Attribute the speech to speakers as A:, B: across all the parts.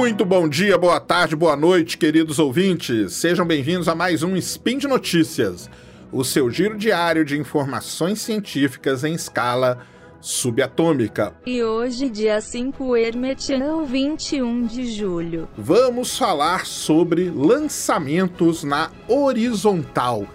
A: Muito bom dia, boa tarde, boa noite, queridos ouvintes. Sejam bem-vindos a mais um Spin de Notícias, o seu giro diário de informações científicas em escala subatômica.
B: E hoje, dia 5 Hermetian, 21 de julho.
A: Vamos falar sobre lançamentos na horizontal.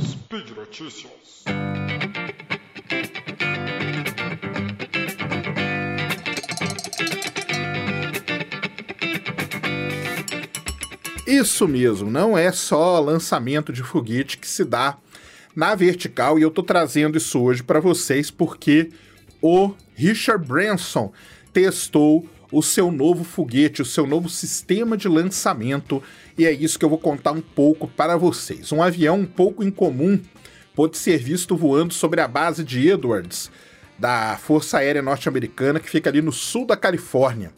C: Speed Notícias.
A: Isso mesmo, não é só lançamento de foguete que se dá na vertical e eu tô trazendo isso hoje para vocês porque o Richard Branson testou o seu novo foguete, o seu novo sistema de lançamento, e é isso que eu vou contar um pouco para vocês. Um avião um pouco incomum pôde ser visto voando sobre a base de Edwards, da Força Aérea Norte-Americana, que fica ali no sul da Califórnia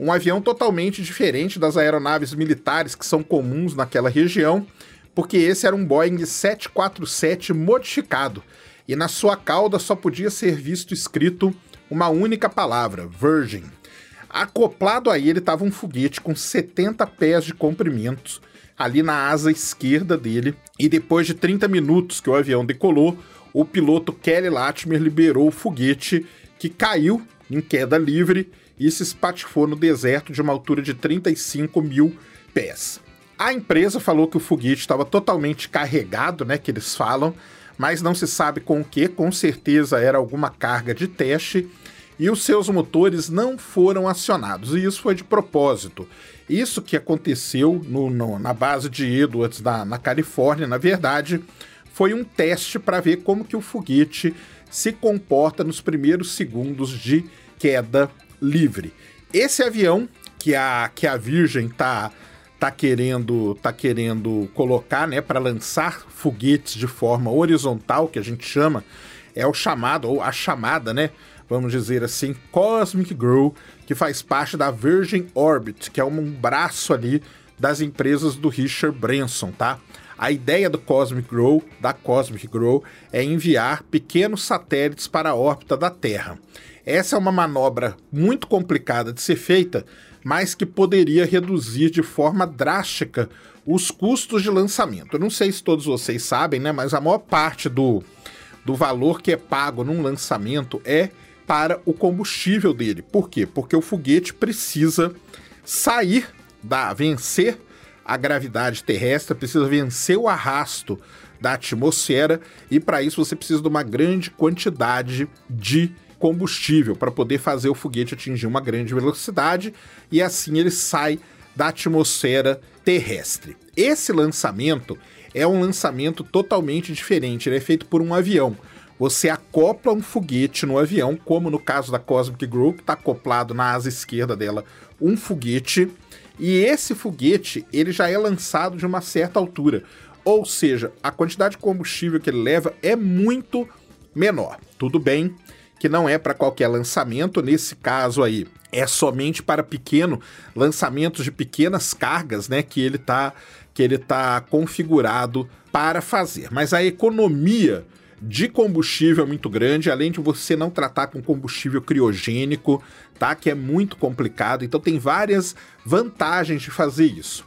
A: um avião totalmente diferente das aeronaves militares que são comuns naquela região, porque esse era um Boeing 747 modificado e na sua cauda só podia ser visto escrito uma única palavra, Virgin. Acoplado a ele estava um foguete com 70 pés de comprimento ali na asa esquerda dele, e depois de 30 minutos que o avião decolou, o piloto Kelly Latimer liberou o foguete que caiu em queda livre e se espatifou no deserto de uma altura de 35 mil pés. A empresa falou que o foguete estava totalmente carregado, né, que eles falam, mas não se sabe com o que, com certeza era alguma carga de teste, e os seus motores não foram acionados, e isso foi de propósito. Isso que aconteceu no, no, na base de Edwards, na, na Califórnia, na verdade, foi um teste para ver como que o foguete se comporta nos primeiros segundos de queda livre. Esse avião que a, que a Virgem tá tá querendo tá querendo colocar, né, para lançar foguetes de forma horizontal, que a gente chama, é o chamado ou a chamada, né, vamos dizer assim, Cosmic Grow, que faz parte da Virgin Orbit, que é um braço ali das empresas do Richard Branson, tá? A ideia do Cosmic Grow, da Cosmic Grow, é enviar pequenos satélites para a órbita da Terra. Essa é uma manobra muito complicada de ser feita, mas que poderia reduzir de forma drástica os custos de lançamento. Eu não sei se todos vocês sabem, né, mas a maior parte do, do valor que é pago num lançamento é para o combustível dele. Por quê? Porque o foguete precisa sair da vencer a gravidade terrestre, precisa vencer o arrasto da atmosfera e para isso você precisa de uma grande quantidade de combustível para poder fazer o foguete atingir uma grande velocidade e assim ele sai da atmosfera terrestre. Esse lançamento é um lançamento totalmente diferente, ele é feito por um avião. Você acopla um foguete no avião, como no caso da Cosmic Group, está acoplado na asa esquerda dela um foguete, e esse foguete ele já é lançado de uma certa altura. Ou seja, a quantidade de combustível que ele leva é muito menor. Tudo bem que não é para qualquer lançamento, nesse caso aí é somente para pequeno lançamentos de pequenas cargas, né, que ele tá que ele tá configurado para fazer. Mas a economia de combustível é muito grande, além de você não tratar com combustível criogênico, tá? Que é muito complicado. Então tem várias vantagens de fazer isso.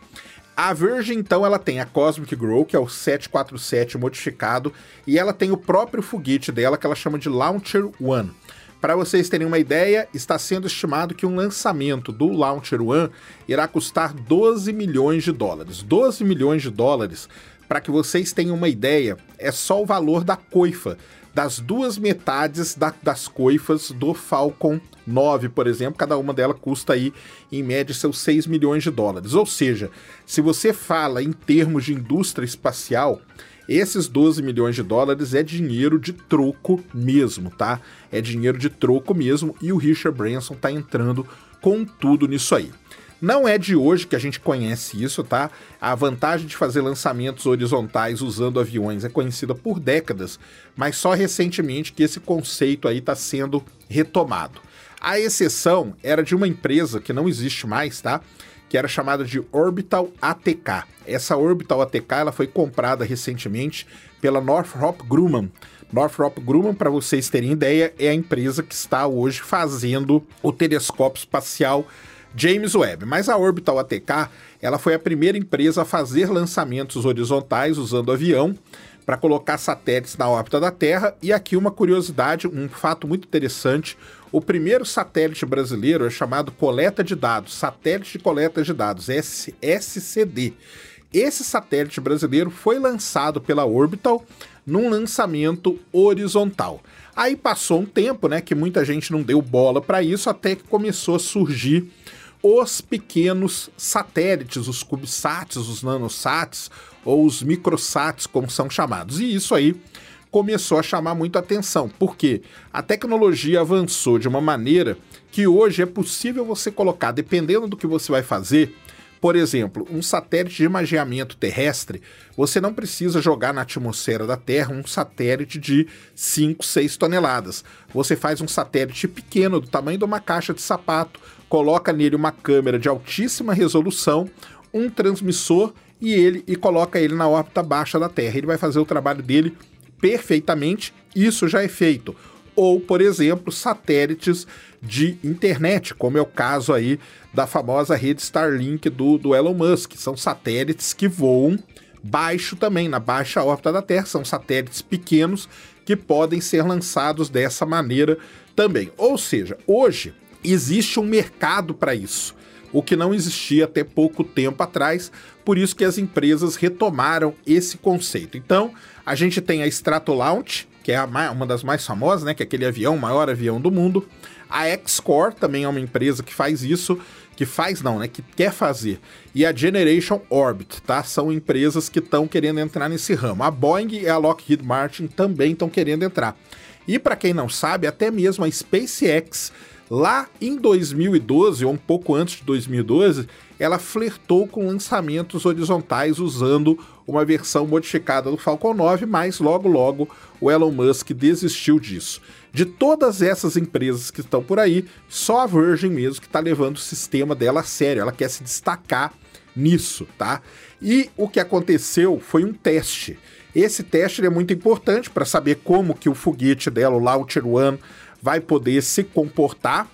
A: A Virgin, então, ela tem a Cosmic Grow, que é o 747 modificado, e ela tem o próprio foguete dela, que ela chama de Launcher One. Para vocês terem uma ideia, está sendo estimado que um lançamento do Launcher One irá custar 12 milhões de dólares. 12 milhões de dólares, para que vocês tenham uma ideia, é só o valor da coifa das duas metades da, das coifas do Falcon 9, por exemplo, cada uma delas custa aí em média seus 6 milhões de dólares. Ou seja, se você fala em termos de indústria espacial, esses 12 milhões de dólares é dinheiro de troco mesmo, tá? É dinheiro de troco mesmo e o Richard Branson tá entrando com tudo nisso aí. Não é de hoje que a gente conhece isso, tá? A vantagem de fazer lançamentos horizontais usando aviões é conhecida por décadas, mas só recentemente que esse conceito aí está sendo retomado. A exceção era de uma empresa que não existe mais, tá? Que era chamada de Orbital ATK. Essa Orbital ATK ela foi comprada recentemente pela Northrop Grumman. Northrop Grumman, para vocês terem ideia, é a empresa que está hoje fazendo o telescópio espacial James Webb. Mas a Orbital ATK, ela foi a primeira empresa a fazer lançamentos horizontais usando avião para colocar satélites na órbita da Terra. E aqui uma curiosidade, um fato muito interessante: o primeiro satélite brasileiro é chamado Coleta de Dados, Satélite de Coleta de Dados, SCD. Esse satélite brasileiro foi lançado pela Orbital num lançamento horizontal. Aí passou um tempo, né, que muita gente não deu bola para isso, até que começou a surgir os pequenos satélites, os CubeSats, os nanosats ou os microsats, como são chamados. E isso aí começou a chamar muito atenção, porque a tecnologia avançou de uma maneira que hoje é possível você colocar, dependendo do que você vai fazer, por exemplo, um satélite de imageamento terrestre, você não precisa jogar na atmosfera da Terra um satélite de 5, 6 toneladas. Você faz um satélite pequeno, do tamanho de uma caixa de sapato, coloca nele uma câmera de altíssima resolução, um transmissor e ele e coloca ele na órbita baixa da Terra. Ele vai fazer o trabalho dele perfeitamente. Isso já é feito. Ou, por exemplo, satélites de internet, como é o caso aí da famosa rede Starlink do, do Elon Musk. São satélites que voam baixo também, na baixa órbita da Terra. São satélites pequenos que podem ser lançados dessa maneira também. Ou seja, hoje existe um mercado para isso, o que não existia até pouco tempo atrás, por isso que as empresas retomaram esse conceito. Então, a gente tem a Stratolaunch, que é uma das mais famosas, né, que é aquele avião, o maior avião do mundo. A Xcore também é uma empresa que faz isso que faz não, né? Que quer fazer. E a Generation Orbit, tá? São empresas que estão querendo entrar nesse ramo. A Boeing e a Lockheed Martin também estão querendo entrar. E para quem não sabe, até mesmo a SpaceX, lá em 2012, ou um pouco antes de 2012, ela flertou com lançamentos horizontais usando uma versão modificada do Falcon 9, mas logo logo o Elon Musk desistiu disso. De todas essas empresas que estão por aí, só a Virgin mesmo que está levando o sistema dela a sério. Ela quer se destacar nisso, tá? E o que aconteceu foi um teste. Esse teste é muito importante para saber como que o foguete dela, o Launcher One, vai poder se comportar.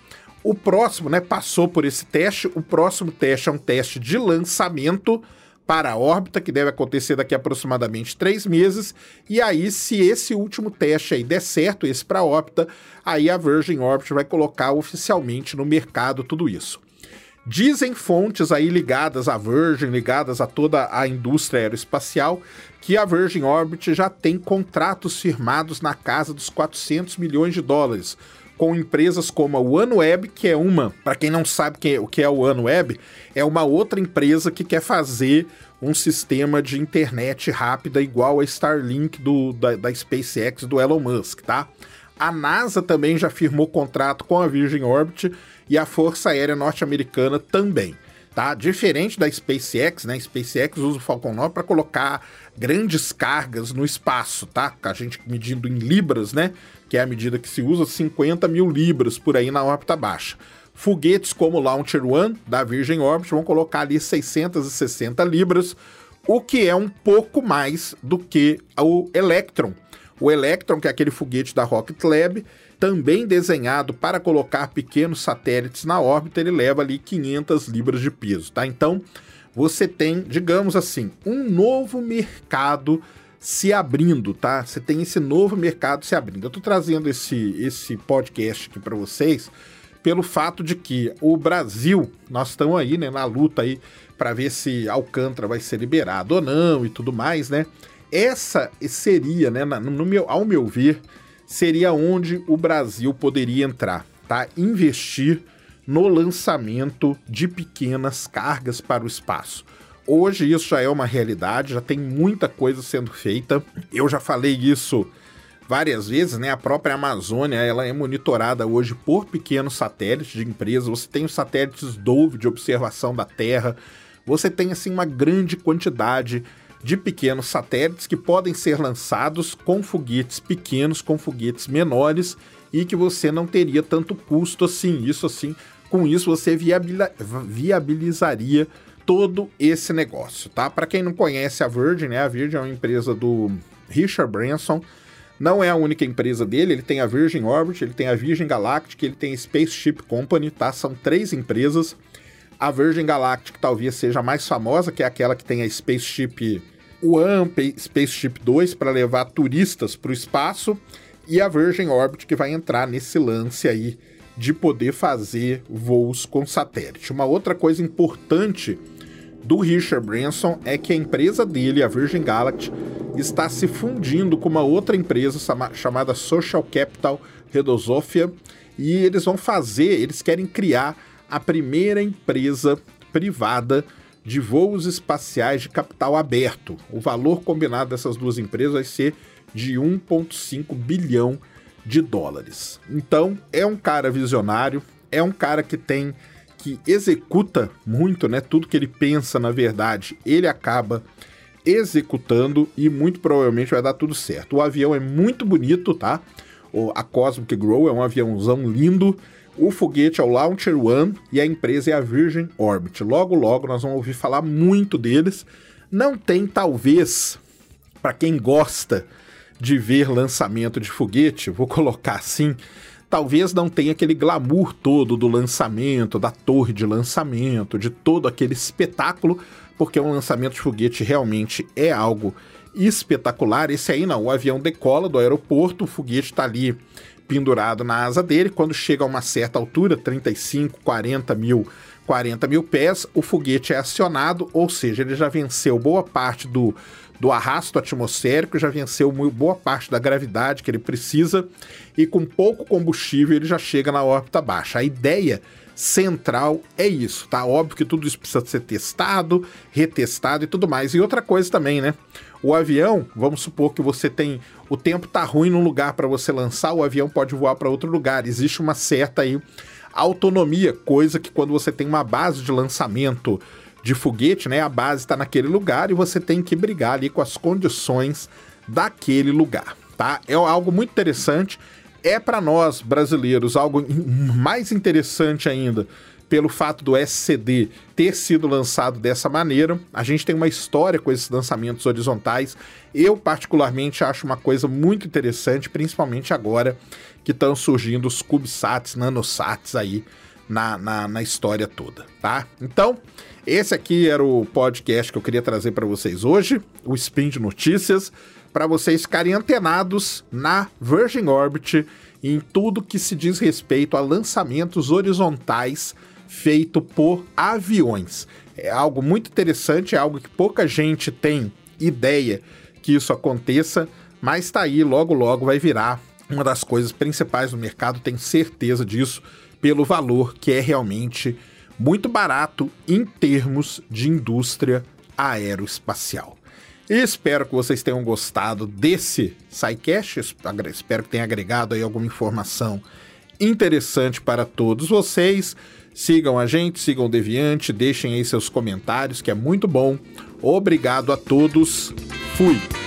A: O próximo, né, passou por esse teste. O próximo teste é um teste de lançamento para a órbita, que deve acontecer daqui a aproximadamente três meses. E aí, se esse último teste aí der certo, esse para a órbita, aí a Virgin Orbit vai colocar oficialmente no mercado tudo isso. Dizem fontes aí ligadas à Virgin, ligadas a toda a indústria aeroespacial, que a Virgin Orbit já tem contratos firmados na casa dos 400 milhões de dólares com empresas como a OneWeb, que é uma, para quem não sabe o que é o OneWeb, é uma outra empresa que quer fazer um sistema de internet rápida igual a Starlink do, da, da SpaceX do Elon Musk, tá? A NASA também já firmou contrato com a Virgin Orbit e a Força Aérea Norte-Americana também. Tá? Diferente da SpaceX, né? A SpaceX usa o Falcon 9 para colocar grandes cargas no espaço, tá? A gente medindo em libras, né? que é a medida que se usa, 50 mil libras por aí na órbita baixa. Foguetes como o Launcher One da Virgin Orbit vão colocar ali 660 libras, o que é um pouco mais do que o Electron. O Electron, que é aquele foguete da Rocket Lab, também desenhado para colocar pequenos satélites na órbita, ele leva ali 500 libras de peso, tá? Então, você tem, digamos assim, um novo mercado se abrindo, tá? Você tem esse novo mercado se abrindo. Eu tô trazendo esse, esse podcast aqui para vocês pelo fato de que o Brasil, nós estamos aí, né, na luta aí para ver se Alcântara vai ser liberado ou não e tudo mais, né? Essa seria, né, no meu, ao meu ver, seria onde o Brasil poderia entrar, tá? Investir no lançamento de pequenas cargas para o espaço. Hoje isso já é uma realidade, já tem muita coisa sendo feita. Eu já falei isso várias vezes, né? A própria Amazônia, ela é monitorada hoje por pequenos satélites de empresas. Você tem os satélites Dove de observação da Terra. Você tem assim uma grande quantidade de pequenos satélites que podem ser lançados com foguetes pequenos, com foguetes menores e que você não teria tanto custo assim. Isso assim, com isso você viabilizaria todo esse negócio, tá? Para quem não conhece a Virgin, né? A Virgin é uma empresa do Richard Branson. Não é a única empresa dele, ele tem a Virgin Orbit, ele tem a Virgin Galactic, ele tem a Spaceship Company, tá? São três empresas. A Virgin Galactic talvez seja a mais famosa, que é aquela que tem a Spaceship One, Spaceship 2 para levar turistas para o espaço e a Virgin Orbit que vai entrar nesse lance aí de poder fazer voos com satélite. Uma outra coisa importante do Richard Branson é que a empresa dele, a Virgin Galactic, está se fundindo com uma outra empresa chamada Social Capital Redosofia e eles vão fazer, eles querem criar a primeira empresa privada de voos espaciais de capital aberto. O valor combinado dessas duas empresas vai ser de 1,5 bilhão de dólares. Então, é um cara visionário, é um cara que tem que executa muito, né? Tudo que ele pensa, na verdade, ele acaba executando e muito provavelmente vai dar tudo certo. O avião é muito bonito, tá? A Cosmic Grow é um aviãozão lindo. O foguete é o Launcher One e a empresa é a Virgin Orbit. Logo, logo nós vamos ouvir falar muito deles. Não tem, talvez, para quem gosta de ver lançamento de foguete, vou colocar assim, talvez não tenha aquele glamour todo do lançamento, da torre de lançamento, de todo aquele espetáculo, porque um lançamento de foguete realmente é algo espetacular. Esse aí não, o avião decola do aeroporto, o foguete está ali pendurado na asa dele. Quando chega a uma certa altura, 35, 40 mil, 40 mil pés, o foguete é acionado, ou seja, ele já venceu boa parte do do arrasto atmosférico, já venceu boa parte da gravidade que ele precisa e com pouco combustível ele já chega na órbita baixa. A ideia central é isso, tá? Óbvio que tudo isso precisa ser testado, retestado e tudo mais. E outra coisa também, né? O avião, vamos supor que você tem o tempo tá ruim num lugar para você lançar, o avião pode voar para outro lugar. Existe uma certa aí autonomia, coisa que quando você tem uma base de lançamento de foguete, né? A base está naquele lugar e você tem que brigar ali com as condições daquele lugar, tá? É algo muito interessante. É para nós brasileiros algo mais interessante ainda pelo fato do SCD ter sido lançado dessa maneira. A gente tem uma história com esses lançamentos horizontais. Eu, particularmente, acho uma coisa muito interessante, principalmente agora que estão surgindo os CubeSats, NanoSats aí na, na, na história toda, tá? Então, esse aqui era o podcast que eu queria trazer para vocês hoje, o Spin de Notícias, para vocês ficarem antenados na Virgin Orbit em tudo que se diz respeito a lançamentos horizontais feito por aviões. É algo muito interessante, é algo que pouca gente tem ideia que isso aconteça, mas está aí, logo logo vai virar uma das coisas principais do mercado, tenho certeza disso pelo valor que é realmente muito barato em termos de indústria aeroespacial. espero que vocês tenham gostado desse SciCast, espero que tenha agregado aí alguma informação interessante para todos vocês. Sigam a gente, sigam o Deviante, deixem aí seus comentários, que é muito bom. Obrigado a todos. Fui!